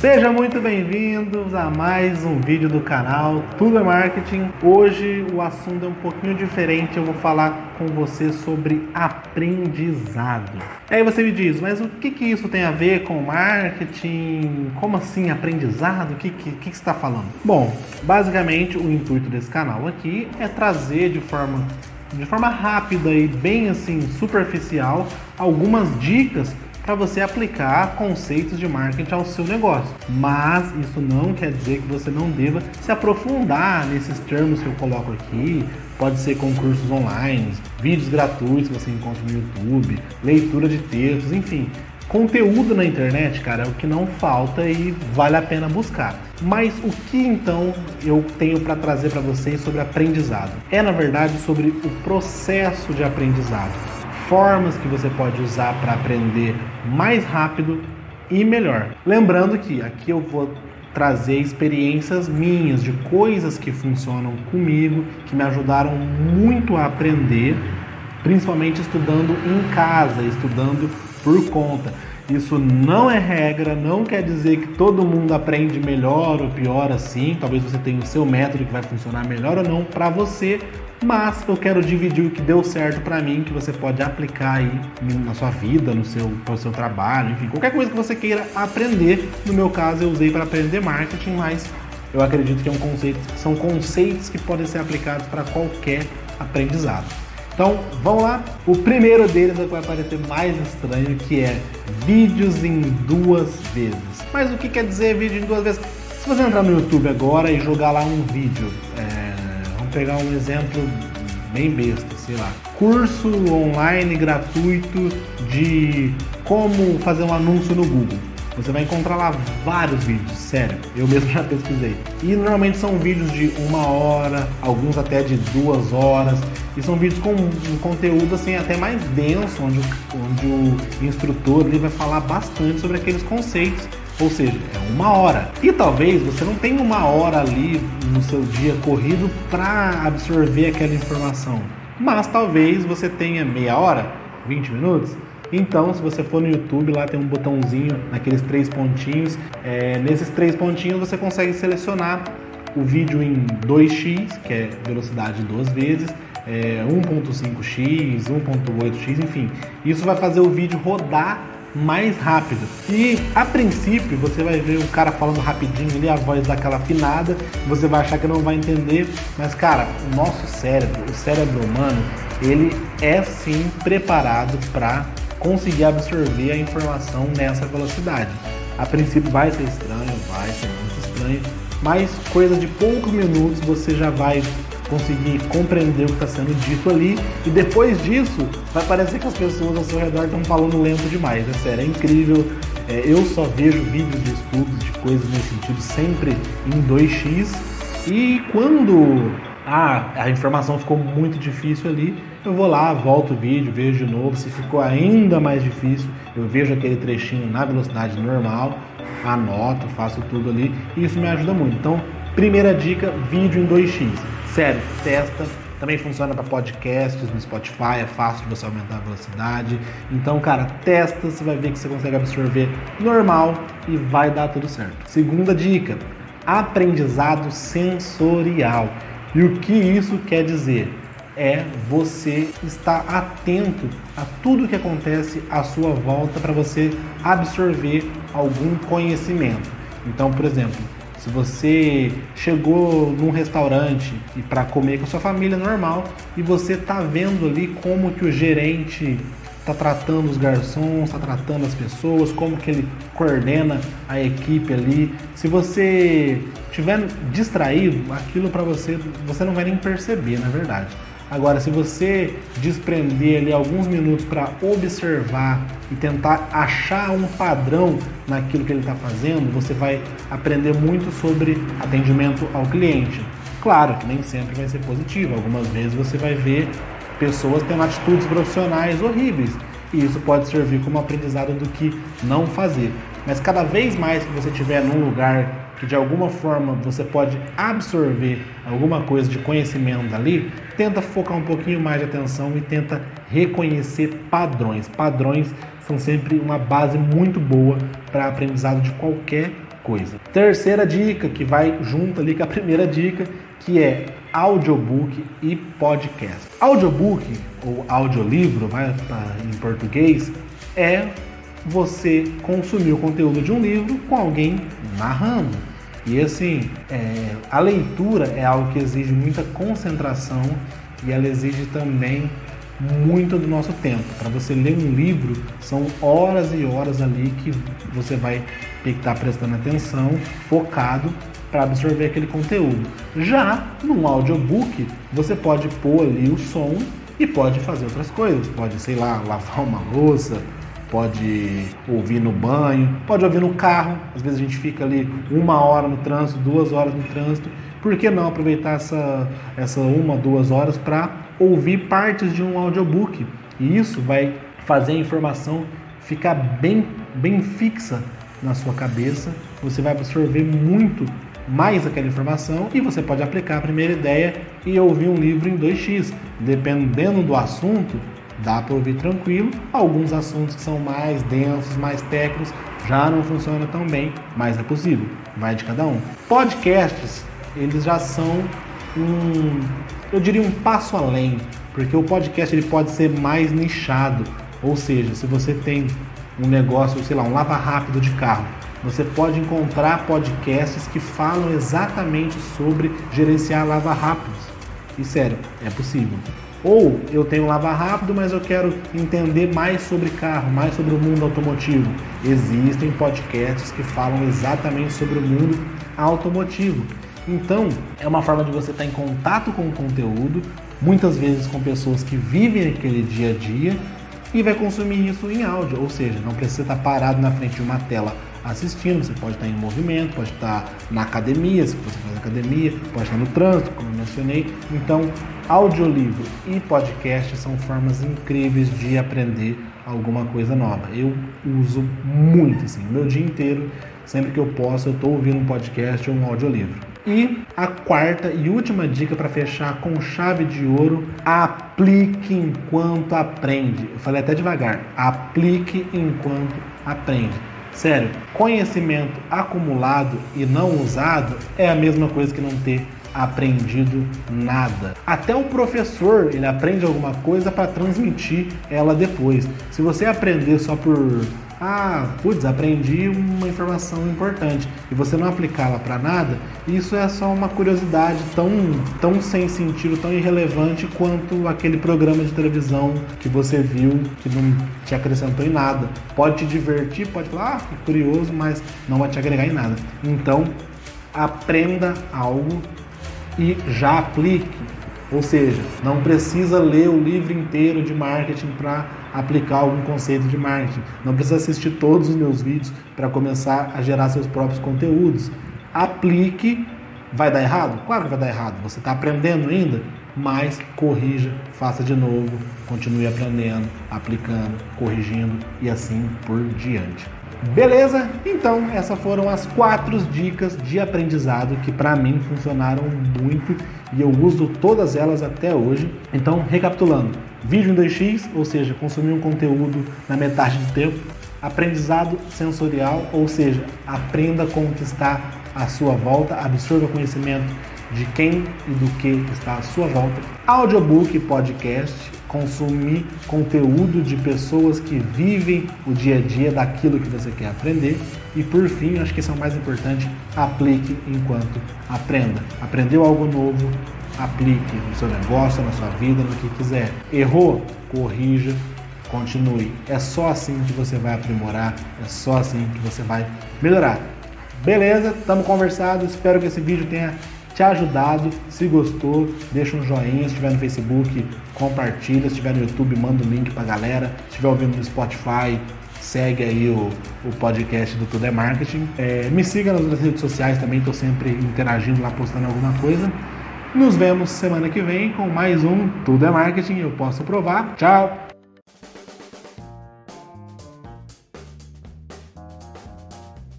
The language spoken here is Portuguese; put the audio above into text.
Sejam muito bem-vindos a mais um vídeo do canal Tudo é Marketing. Hoje o assunto é um pouquinho diferente, eu vou falar com você sobre aprendizado. E aí você me diz, mas o que, que isso tem a ver com marketing? Como assim aprendizado? O que, que, que, você está falando? Bom, basicamente o intuito desse canal aqui é trazer de forma de forma rápida e bem assim superficial algumas dicas para você aplicar conceitos de marketing ao seu negócio. Mas isso não quer dizer que você não deva se aprofundar nesses termos que eu coloco aqui. Pode ser com cursos online, vídeos gratuitos que você encontra no YouTube, leitura de textos, enfim. Conteúdo na internet, cara, é o que não falta e vale a pena buscar. Mas o que então eu tenho para trazer para vocês sobre aprendizado? É na verdade sobre o processo de aprendizado formas que você pode usar para aprender mais rápido e melhor. Lembrando que aqui eu vou trazer experiências minhas de coisas que funcionam comigo, que me ajudaram muito a aprender, principalmente estudando em casa, estudando por conta. Isso não é regra, não quer dizer que todo mundo aprende melhor ou pior assim. Talvez você tenha o seu método que vai funcionar melhor ou não para você, mas eu quero dividir o que deu certo para mim, que você pode aplicar aí na sua vida, no seu, no seu trabalho, enfim, qualquer coisa que você queira aprender. No meu caso, eu usei para aprender marketing, mas eu acredito que é um conceito, são conceitos que podem ser aplicados para qualquer aprendizado. Então, vamos lá. O primeiro deles é que vai parecer mais estranho, que é vídeos em duas vezes. Mas o que quer dizer vídeo em duas vezes? Se você entrar no YouTube agora e jogar lá um vídeo, é, pegar um exemplo bem besta, sei lá. Curso online gratuito de como fazer um anúncio no Google. Você vai encontrar lá vários vídeos, sério. Eu mesmo já pesquisei. E normalmente são vídeos de uma hora, alguns até de duas horas. E são vídeos com um conteúdo assim até mais denso, onde, onde o instrutor ele vai falar bastante sobre aqueles conceitos. Ou seja, é uma hora. E talvez você não tenha uma hora ali no seu dia corrido para absorver aquela informação. Mas talvez você tenha meia hora, 20 minutos, então, se você for no YouTube, lá tem um botãozinho naqueles três pontinhos. É, nesses três pontinhos você consegue selecionar o vídeo em 2x, que é velocidade duas vezes, é, 1.5x, 1.8x, enfim. Isso vai fazer o vídeo rodar mais rápido. E a princípio você vai ver o cara falando rapidinho ali, a voz daquela afinada, você vai achar que não vai entender, mas cara, o nosso cérebro, o cérebro humano, ele é sim preparado para conseguir absorver a informação nessa velocidade. A princípio vai ser estranho, vai ser muito estranho, mas coisa de poucos minutos você já vai conseguir compreender o que está sendo dito ali e depois disso vai parecer que as pessoas ao seu redor estão falando lento demais. É sério, é incrível. É, eu só vejo vídeos de estudos de coisas nesse sentido sempre em 2x e quando ah, a informação ficou muito difícil ali, eu vou lá, volto o vídeo, vejo de novo. Se ficou ainda mais difícil, eu vejo aquele trechinho na velocidade normal, anoto, faço tudo ali e isso me ajuda muito. Então, primeira dica: vídeo em 2x. Sério, testa. Também funciona para podcasts no Spotify, é fácil de você aumentar a velocidade. Então, cara, testa, você vai ver que você consegue absorver normal e vai dar tudo certo. Segunda dica: aprendizado sensorial. E o que isso quer dizer? É você estar atento a tudo que acontece à sua volta para você absorver algum conhecimento. Então, por exemplo, se você chegou num restaurante e para comer com a sua família normal e você está vendo ali como que o gerente está tratando os garçons, está tratando as pessoas, como que ele coordena a equipe ali. Se você estiver distraído, aquilo para você você não vai nem perceber, na verdade. Agora, se você desprender ali alguns minutos para observar e tentar achar um padrão naquilo que ele está fazendo, você vai aprender muito sobre atendimento ao cliente. Claro que nem sempre vai ser positivo, algumas vezes você vai ver pessoas tendo atitudes profissionais horríveis. E isso pode servir como aprendizado do que não fazer. Mas cada vez mais que você estiver num lugar que de alguma forma você pode absorver alguma coisa de conhecimento dali, tenta focar um pouquinho mais de atenção e tenta reconhecer padrões. Padrões são sempre uma base muito boa para aprendizado de qualquer coisa. Terceira dica, que vai junto ali com a primeira dica, que é audiobook e podcast. Audiobook ou audiolivro, vai em português, é você consumir o conteúdo de um livro com alguém narrando. E assim, é, a leitura é algo que exige muita concentração e ela exige também muito do nosso tempo. Para você ler um livro, são horas e horas ali que você vai ter que estar tá prestando atenção, focado para absorver aquele conteúdo. Já no audiobook, você pode pôr ali o som e pode fazer outras coisas. Pode, sei lá, lavar uma louça, pode ouvir no banho, pode ouvir no carro. Às vezes a gente fica ali uma hora no trânsito, duas horas no trânsito. Por que não aproveitar essa, essa uma, duas horas para ouvir partes de um audiobook? E isso vai fazer a informação ficar bem, bem fixa na sua cabeça. Você vai absorver muito mais aquela informação e você pode aplicar a primeira ideia e ouvir um livro em 2x. Dependendo do assunto, dá para ouvir tranquilo. Alguns assuntos que são mais densos, mais técnicos, já não funciona tão bem, mas é possível. Vai de cada um. Podcasts, eles já são um, eu diria um passo além, porque o podcast ele pode ser mais nichado. Ou seja, se você tem um negócio, sei lá, um lava rápido de carro, você pode encontrar podcasts que falam exatamente sobre gerenciar lava rápidos. E sério, é possível. Ou eu tenho lava rápido, mas eu quero entender mais sobre carro, mais sobre o mundo automotivo. Existem podcasts que falam exatamente sobre o mundo automotivo. Então, é uma forma de você estar em contato com o conteúdo, muitas vezes com pessoas que vivem aquele dia a dia e vai consumir isso em áudio, ou seja, não precisa estar parado na frente de uma tela assistindo, você pode estar em movimento, pode estar na academia, se você faz academia, pode estar no trânsito, como eu mencionei. Então, audiolivro e podcast são formas incríveis de aprender alguma coisa nova. Eu uso muito, assim, meu dia inteiro, sempre que eu posso, eu estou ouvindo um podcast ou um audiolivro. E a quarta e última dica para fechar com chave de ouro: aplique enquanto aprende. Eu falei até devagar. Aplique enquanto aprende. Sério, conhecimento acumulado e não usado é a mesma coisa que não ter aprendido nada. Até o professor, ele aprende alguma coisa para transmitir ela depois. Se você aprender só por ah, putz, aprendi uma informação importante e você não aplicá-la para nada, isso é só uma curiosidade tão, tão sem sentido, tão irrelevante quanto aquele programa de televisão que você viu que não te acrescentou em nada. Pode te divertir, pode falar, ah, curioso, mas não vai te agregar em nada. Então, aprenda algo e já aplique. Ou seja, não precisa ler o livro inteiro de marketing para aplicar algum conceito de marketing. Não precisa assistir todos os meus vídeos para começar a gerar seus próprios conteúdos. Aplique. Vai dar errado? Claro que vai dar errado. Você está aprendendo ainda, mas corrija, faça de novo, continue aprendendo, aplicando, corrigindo e assim por diante. Beleza? Então, essas foram as quatro dicas de aprendizado que para mim funcionaram muito e eu uso todas elas até hoje. Então, recapitulando: vídeo em 2x, ou seja, consumir um conteúdo na metade do tempo, aprendizado sensorial, ou seja, aprenda que está à sua volta, absorva conhecimento de quem e do que está à sua volta, audiobook e podcast, consumir conteúdo de pessoas que vivem o dia a dia daquilo que você quer aprender. E por fim, acho que esse é o mais importante, aplique enquanto aprenda. Aprendeu algo novo, aplique no seu negócio, na sua vida, no que quiser. Errou? Corrija, continue. É só assim que você vai aprimorar, é só assim que você vai melhorar. Beleza? Estamos conversados. Espero que esse vídeo tenha te ajudado. Se gostou, deixa um joinha. Se estiver no Facebook, compartilha. Se estiver no YouTube, manda o um link pra galera. Se estiver ouvindo no Spotify, segue aí o, o podcast do Tudo é Marketing. É, me siga nas redes sociais também, estou sempre interagindo lá, postando alguma coisa. Nos vemos semana que vem com mais um Tudo é Marketing, eu posso provar. Tchau!